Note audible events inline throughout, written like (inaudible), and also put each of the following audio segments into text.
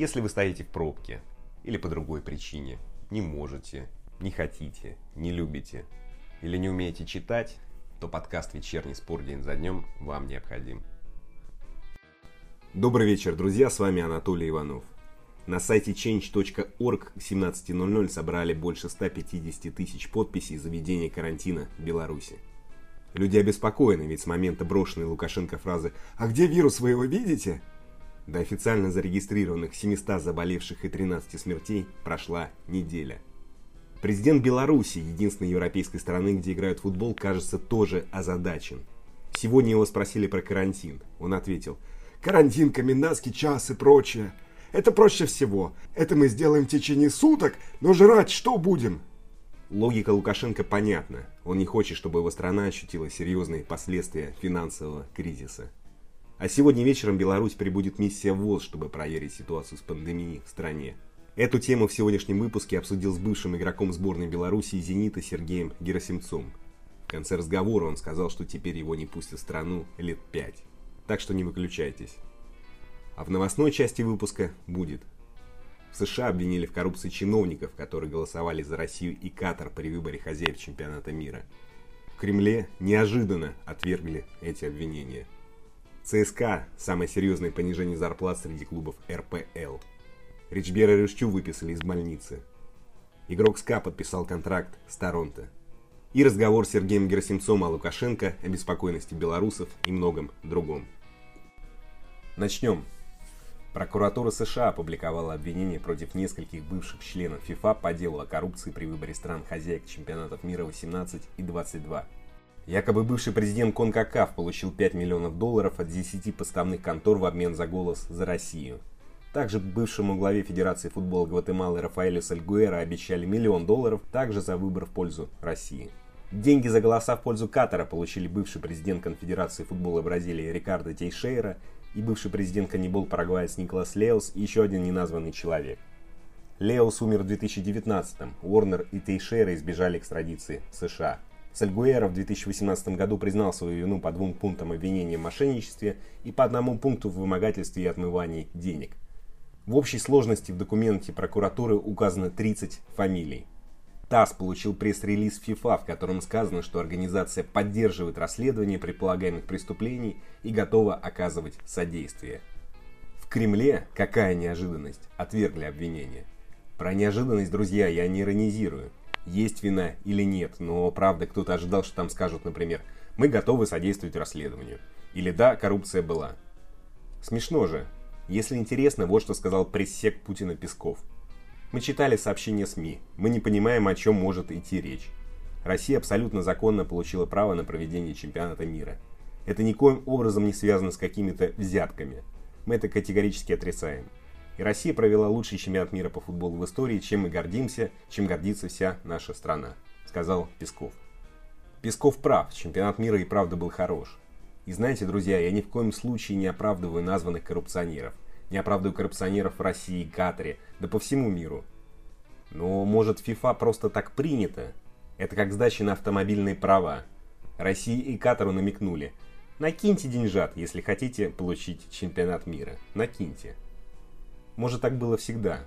Если вы стоите в пробке или по другой причине, не можете, не хотите, не любите или не умеете читать, то подкаст «Вечерний спор день за днем» вам необходим. Добрый вечер, друзья, с вами Анатолий Иванов. На сайте change.org к 17.00 собрали больше 150 тысяч подписей за введение карантина в Беларуси. Люди обеспокоены, ведь с момента брошенной Лукашенко фразы «А где вирус, вы его видите?» До официально зарегистрированных 700 заболевших и 13 смертей прошла неделя. Президент Беларуси, единственной европейской страны, где играют в футбол, кажется, тоже озадачен. Сегодня его спросили про карантин. Он ответил «Карантин, комендантский час и прочее. Это проще всего. Это мы сделаем в течение суток, но жрать что будем?» Логика Лукашенко понятна. Он не хочет, чтобы его страна ощутила серьезные последствия финансового кризиса. А сегодня вечером Беларусь прибудет миссия ВОЗ, чтобы проверить ситуацию с пандемией в стране. Эту тему в сегодняшнем выпуске обсудил с бывшим игроком сборной Беларуси «Зенита» Сергеем Герасимцом. В конце разговора он сказал, что теперь его не пустят в страну лет пять. Так что не выключайтесь. А в новостной части выпуска будет. В США обвинили в коррупции чиновников, которые голосовали за Россию и Катар при выборе хозяев чемпионата мира. В Кремле неожиданно отвергли эти обвинения – ЦСКА – самое серьезное понижение зарплат среди клубов РПЛ. Ричбера Рыщу выписали из больницы. Игрок СКА подписал контракт с Торонто. И разговор с Сергеем Герасимцом о Лукашенко, о беспокойности белорусов и многом другом. Начнем. Прокуратура США опубликовала обвинение против нескольких бывших членов ФИФА по делу о коррупции при выборе стран-хозяек чемпионатов мира 18 и 22. Якобы бывший президент Конкакаф получил 5 миллионов долларов от 10 поставных контор в обмен за голос за Россию. Также бывшему главе Федерации футбола Гватемалы Рафаэлю Сальгуэра обещали миллион долларов также за выбор в пользу России. Деньги за голоса в пользу Катара получили бывший президент Конфедерации футбола Бразилии Рикардо Тейшейра и бывший президент каннибол Парагваец Николас Леос и еще один неназванный человек. Леос умер в 2019-м, Уорнер и Тейшейра избежали экстрадиции в США. Сальгуэра в 2018 году признал свою вину по двум пунктам обвинения в мошенничестве и по одному пункту в вымогательстве и отмывании денег. В общей сложности в документе прокуратуры указано 30 фамилий. ТАСС получил пресс-релиз ФИФА, в котором сказано, что организация поддерживает расследование предполагаемых преступлений и готова оказывать содействие. В Кремле, какая неожиданность, отвергли обвинение. Про неожиданность, друзья, я не иронизирую есть вина или нет, но правда кто-то ожидал, что там скажут, например, мы готовы содействовать расследованию. Или да, коррупция была. Смешно же. Если интересно, вот что сказал пресс-сек Путина Песков. Мы читали сообщения СМИ. Мы не понимаем, о чем может идти речь. Россия абсолютно законно получила право на проведение чемпионата мира. Это никоим образом не связано с какими-то взятками. Мы это категорически отрицаем. И Россия провела лучший чемпионат мира по футболу в истории, чем мы гордимся, чем гордится вся наша страна, сказал Песков. Песков прав, чемпионат мира и правда был хорош. И знаете, друзья, я ни в коем случае не оправдываю названных коррупционеров. Не оправдываю коррупционеров в России, Катаре, да по всему миру. Но может ФИФА просто так принято? Это как сдача на автомобильные права. России и Катару намекнули. Накиньте деньжат, если хотите получить чемпионат мира. Накиньте. Может, так было всегда.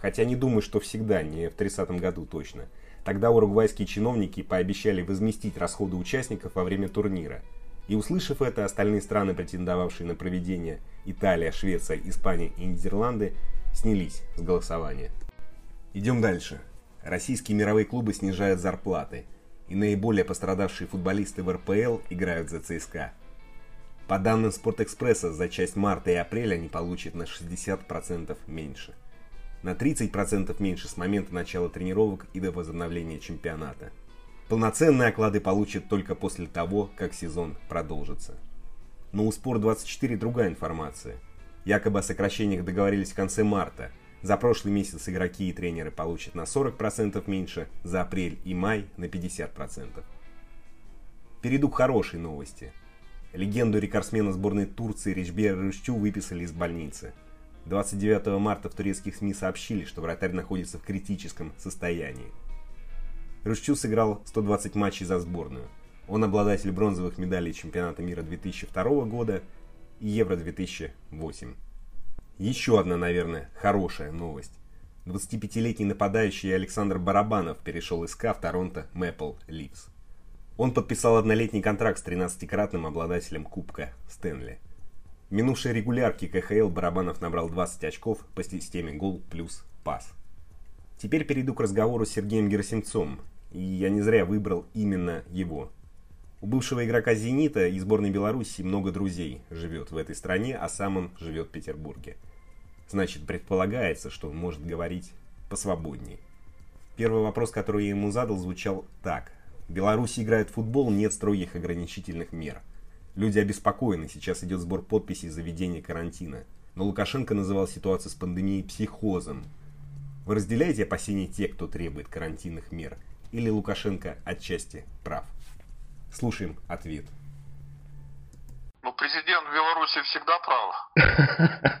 Хотя не думаю, что всегда, не в 30-м году точно. Тогда уругвайские чиновники пообещали возместить расходы участников во время турнира. И услышав это, остальные страны, претендовавшие на проведение Италия, Швеция, Испания и Нидерланды, снялись с голосования. Идем дальше. Российские мировые клубы снижают зарплаты, и наиболее пострадавшие футболисты в РПЛ играют за ЦСКА. По данным Спортэкспресса, за часть марта и апреля они получат на 60% меньше. На 30% меньше с момента начала тренировок и до возобновления чемпионата. Полноценные оклады получат только после того, как сезон продолжится. Но у Спор24 другая информация. Якобы о сокращениях договорились в конце марта. За прошлый месяц игроки и тренеры получат на 40% меньше, за апрель и май на 50%. Перейду к хорошей новости – Легенду рекордсмена сборной Турции Речбера Рыщу выписали из больницы. 29 марта в турецких СМИ сообщили, что вратарь находится в критическом состоянии. Рыщу сыграл 120 матчей за сборную. Он обладатель бронзовых медалей чемпионата мира 2002 года и Евро 2008. Еще одна, наверное, хорошая новость. 25-летний нападающий Александр Барабанов перешел из КА в Торонто Мэпл Ливс. Он подписал однолетний контракт с 13-кратным обладателем Кубка Стэнли. В минувшей регулярке КХЛ Барабанов набрал 20 очков по системе гол плюс пас. Теперь перейду к разговору с Сергеем Герасимцом, и я не зря выбрал именно его. У бывшего игрока «Зенита» и сборной Беларуси много друзей живет в этой стране, а сам он живет в Петербурге. Значит, предполагается, что он может говорить посвободней. Первый вопрос, который я ему задал, звучал так. В Беларуси играет в футбол, нет строгих ограничительных мер. Люди обеспокоены, сейчас идет сбор подписей за введение карантина. Но Лукашенко называл ситуацию с пандемией психозом. Вы разделяете опасения тех, кто требует карантинных мер? Или Лукашенко отчасти прав? Слушаем ответ. Ну, президент Беларуси всегда прав. (laughs)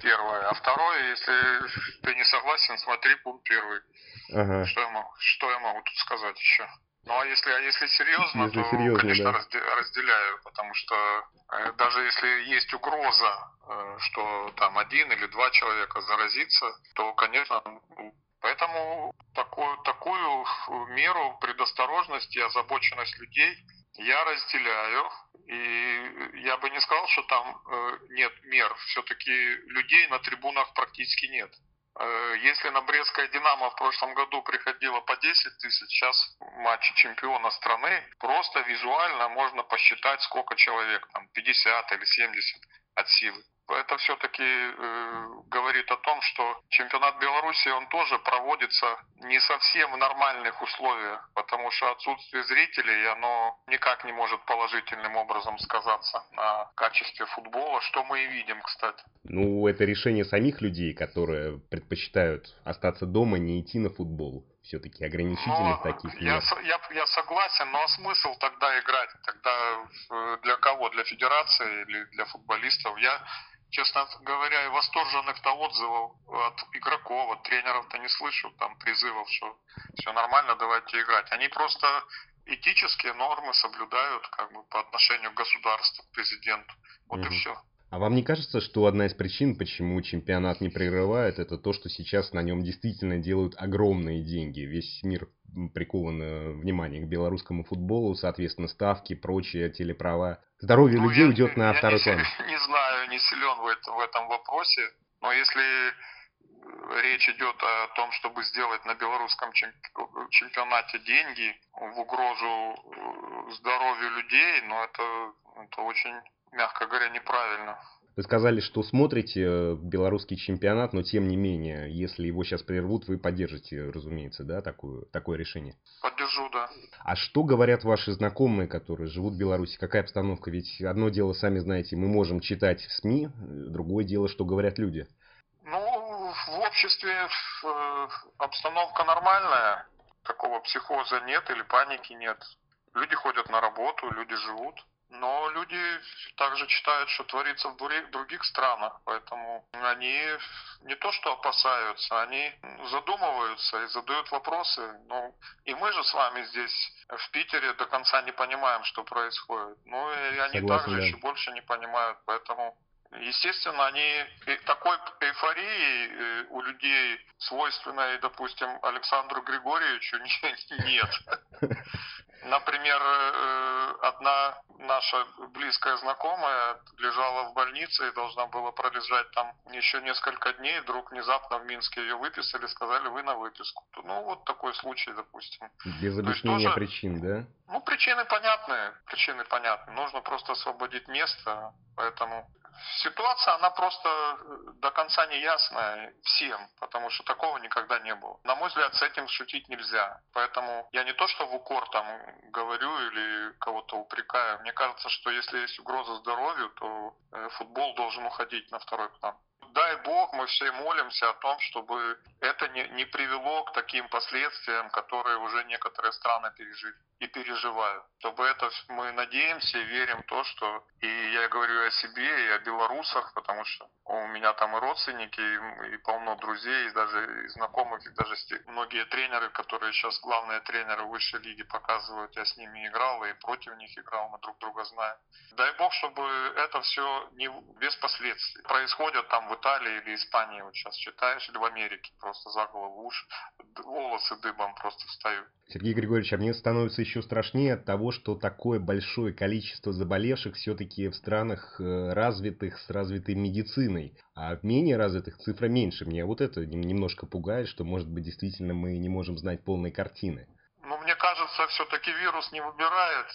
первое. А второе, если ты не согласен, смотри пункт первый. Ага. Что, я могу, что я могу тут сказать еще? Ну а если, а если серьезно, если то, серьезно, конечно, да. разделяю, потому что э, даже если есть угроза, э, что там один или два человека заразится, то, конечно, поэтому такую, такую меру предосторожности и озабоченность людей я разделяю. И я бы не сказал, что там э, нет мер. Все-таки людей на трибунах практически нет. Э, если на Брестское «Динамо» в прошлом году приходило по 10 тысяч, сейчас матчи чемпиона страны, просто визуально можно посчитать, сколько человек, там 50 или 70 от силы это все-таки э, говорит о том, что чемпионат Беларуси, он тоже проводится не совсем в нормальных условиях, потому что отсутствие зрителей, оно никак не может положительным образом сказаться на качестве футбола, что мы и видим, кстати. Ну, это решение самих людей, которые предпочитают остаться дома, не идти на футбол. Все-таки ограничительных но таких я, Я, я согласен, но смысл тогда играть? Тогда э, для кого? Для федерации или для футболистов? Я честно говоря, и восторженных-то отзывов от игроков, от тренеров-то не слышу, там призывов, что все нормально, давайте играть. Они просто этические нормы соблюдают как бы по отношению к государству, к президенту. Вот угу. и все. А вам не кажется, что одна из причин, почему чемпионат не прерывает, это то, что сейчас на нем действительно делают огромные деньги? Весь мир прикован э, внимание к белорусскому футболу, соответственно, ставки, прочие телеправа. Здоровье ну, людей я, уйдет на второй (laughs) план. Не, не знаю, не силен в этом, в этом вопросе, но если речь идет о том, чтобы сделать на белорусском чемпионате деньги в угрозу э, здоровью людей, но это, это очень мягко говоря, неправильно. Вы сказали, что смотрите э, белорусский чемпионат, но тем не менее, если его сейчас прервут, вы поддержите, разумеется, да, такое, такое решение? Поддержу, да. А что говорят ваши знакомые, которые живут в Беларуси? Какая обстановка? Ведь одно дело, сами знаете, мы можем читать в СМИ, другое дело, что говорят люди. Ну, в обществе э, обстановка нормальная, такого психоза нет или паники нет. Люди ходят на работу, люди живут. Но люди также читают, что творится в других странах, поэтому они не то что опасаются, они задумываются и задают вопросы. Ну, и мы же с вами здесь в Питере до конца не понимаем, что происходит. Ну, и они Согласен, также да. еще больше не понимают, поэтому Естественно, они такой эйфории э, у людей, свойственной, допустим, Александру Григорьевичу, (laughs) нет. (laughs) Например, э, одна наша близкая знакомая лежала в больнице и должна была пролежать там еще несколько дней. Вдруг внезапно в Минске ее выписали, сказали, вы на выписку. Ну, вот такой случай, допустим. Без объяснения тоже, причин, да? Ну, причины понятны. Причины понятны. Нужно просто освободить место. Поэтому Ситуация, она просто э, до конца не ясная всем, потому что такого никогда не было. На мой взгляд, с этим шутить нельзя. Поэтому я не то, что в укор там говорю или кого-то упрекаю. Мне кажется, что если есть угроза здоровью, то э, футбол должен уходить на второй план дай бог, мы все молимся о том, чтобы это не, не привело к таким последствиям, которые уже некоторые страны пережили и переживают. Чтобы это мы надеемся и верим в то, что и я говорю о себе, и о белорусах, потому что у меня там и родственники, и, и полно друзей, и даже и знакомых, и даже многие тренеры, которые сейчас главные тренеры высшей лиги показывают, я с ними играл и против них играл, мы друг друга знаем. Дай бог, чтобы это все не без последствий. Происходит там в Италии или Испании, вот сейчас читаешь, или в Америке, просто за голову уж волосы дыбом просто встают. Сергей Григорьевич, а мне становится еще страшнее от того, что такое большое количество заболевших все-таки в странах э, развитых с развитой медициной, а в менее развитых цифра меньше. Меня вот это немножко пугает, что, может быть, действительно мы не можем знать полной картины. Ну, мне кажется, все-таки вирус не выбирает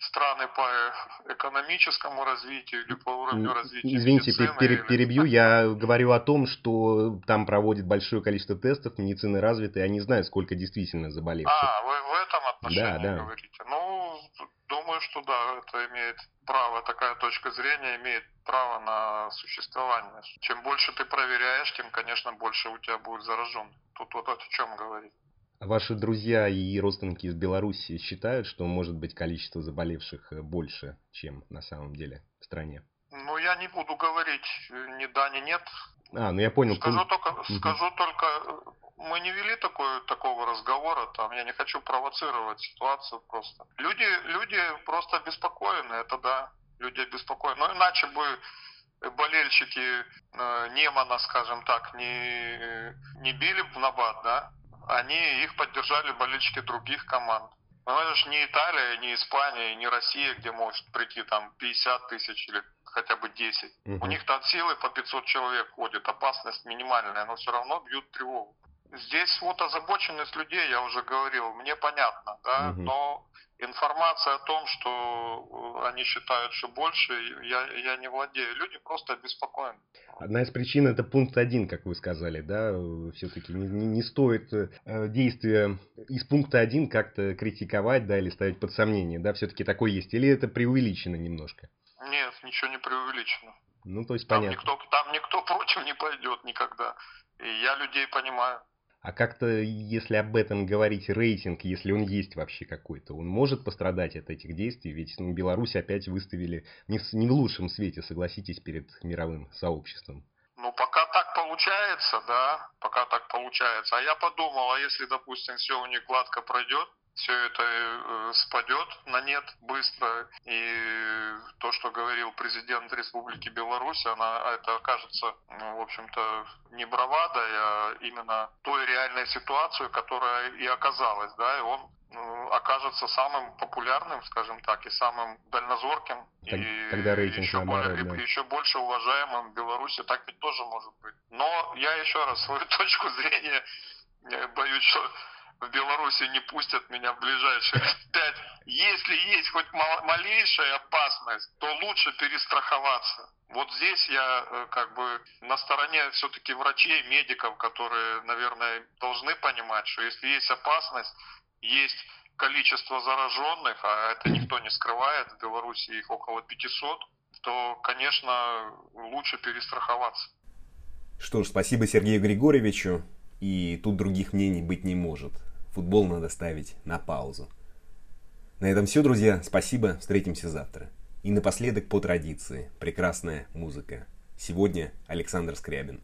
страны по экономическому развитию или по уровню развития Извините, медицины, пере, или... перебью. Я говорю о том, что там проводят большое количество тестов, медицины развиты, они знают, сколько действительно заболевших. А, вы в этом отношении да, да. говорите. Ну, думаю, что да, это имеет право, такая точка зрения имеет право на существование. Чем больше ты проверяешь, тем, конечно, больше у тебя будет заражен. Тут вот о чем говорить. Ваши друзья и родственники из Беларуси считают, что может быть количество заболевших э, больше, чем на самом деле в стране? Ну, я не буду говорить ни да, ни нет. А, ну я понял. Скажу только, угу. скажу только, мы не вели такой, такого разговора, там, я не хочу провоцировать ситуацию просто. Люди, люди просто обеспокоены, это да, люди обеспокоены. Но иначе бы болельщики э, Немана, скажем так, не, не били в набат, да, они их поддержали болельщики других команд. Но это же не Италия, не Испания, не Россия, где может прийти там 50 тысяч или хотя бы 10. Угу. У них-то от силы по 500 человек ходит, опасность минимальная, но все равно бьют тревогу. Здесь вот озабоченность людей, я уже говорил, мне понятно, да, угу. но информация о том, что э, они считают, что больше, я, я не владею. Люди просто обеспокоены. Одна из причин это пункт один, как вы сказали, да, все-таки не, не, не стоит э, действия из пункта один как-то критиковать, да, или ставить под сомнение, да, все-таки такое есть, или это преувеличено немножко? Нет, ничего не преувеличено. Ну, то есть там понятно. Никто, там никто (laughs) против не пойдет никогда. И я людей понимаю. А как-то, если об этом говорить, рейтинг, если он есть вообще какой-то, он может пострадать от этих действий? Ведь ну, Беларусь опять выставили не в, не в лучшем свете, согласитесь, перед мировым сообществом. Ну, пока так получается, да, пока так получается. А я подумал, а если, допустим, все у них гладко пройдет, все это э, спадет на нет быстро. И то, что говорил президент Республики Беларусь, она, это окажется, ну, в общем-то, не бравада, а именно той реальной ситуацией, которая и оказалась. Да, и он ну, окажется самым популярным, скажем так, и самым дальнозорким, так, и тогда рейтинг еще, наоборот, более, да. еще больше уважаемым в Беларуси. Так ведь тоже может быть. Но я еще раз свою (laughs) точку зрения боюсь, что в Беларуси не пустят меня в ближайшие (laughs) пять. Если есть хоть малейшая опасность, то лучше перестраховаться. Вот здесь я э, как бы на стороне все-таки врачей, медиков, которые, наверное, должны понимать, что если есть опасность, есть количество зараженных, а это никто не скрывает, в Беларуси их около 500, то, конечно, лучше перестраховаться. Что ж, спасибо Сергею Григорьевичу. И тут других мнений быть не может футбол надо ставить на паузу. На этом все, друзья. Спасибо. Встретимся завтра. И напоследок по традиции. Прекрасная музыка. Сегодня Александр Скрябин.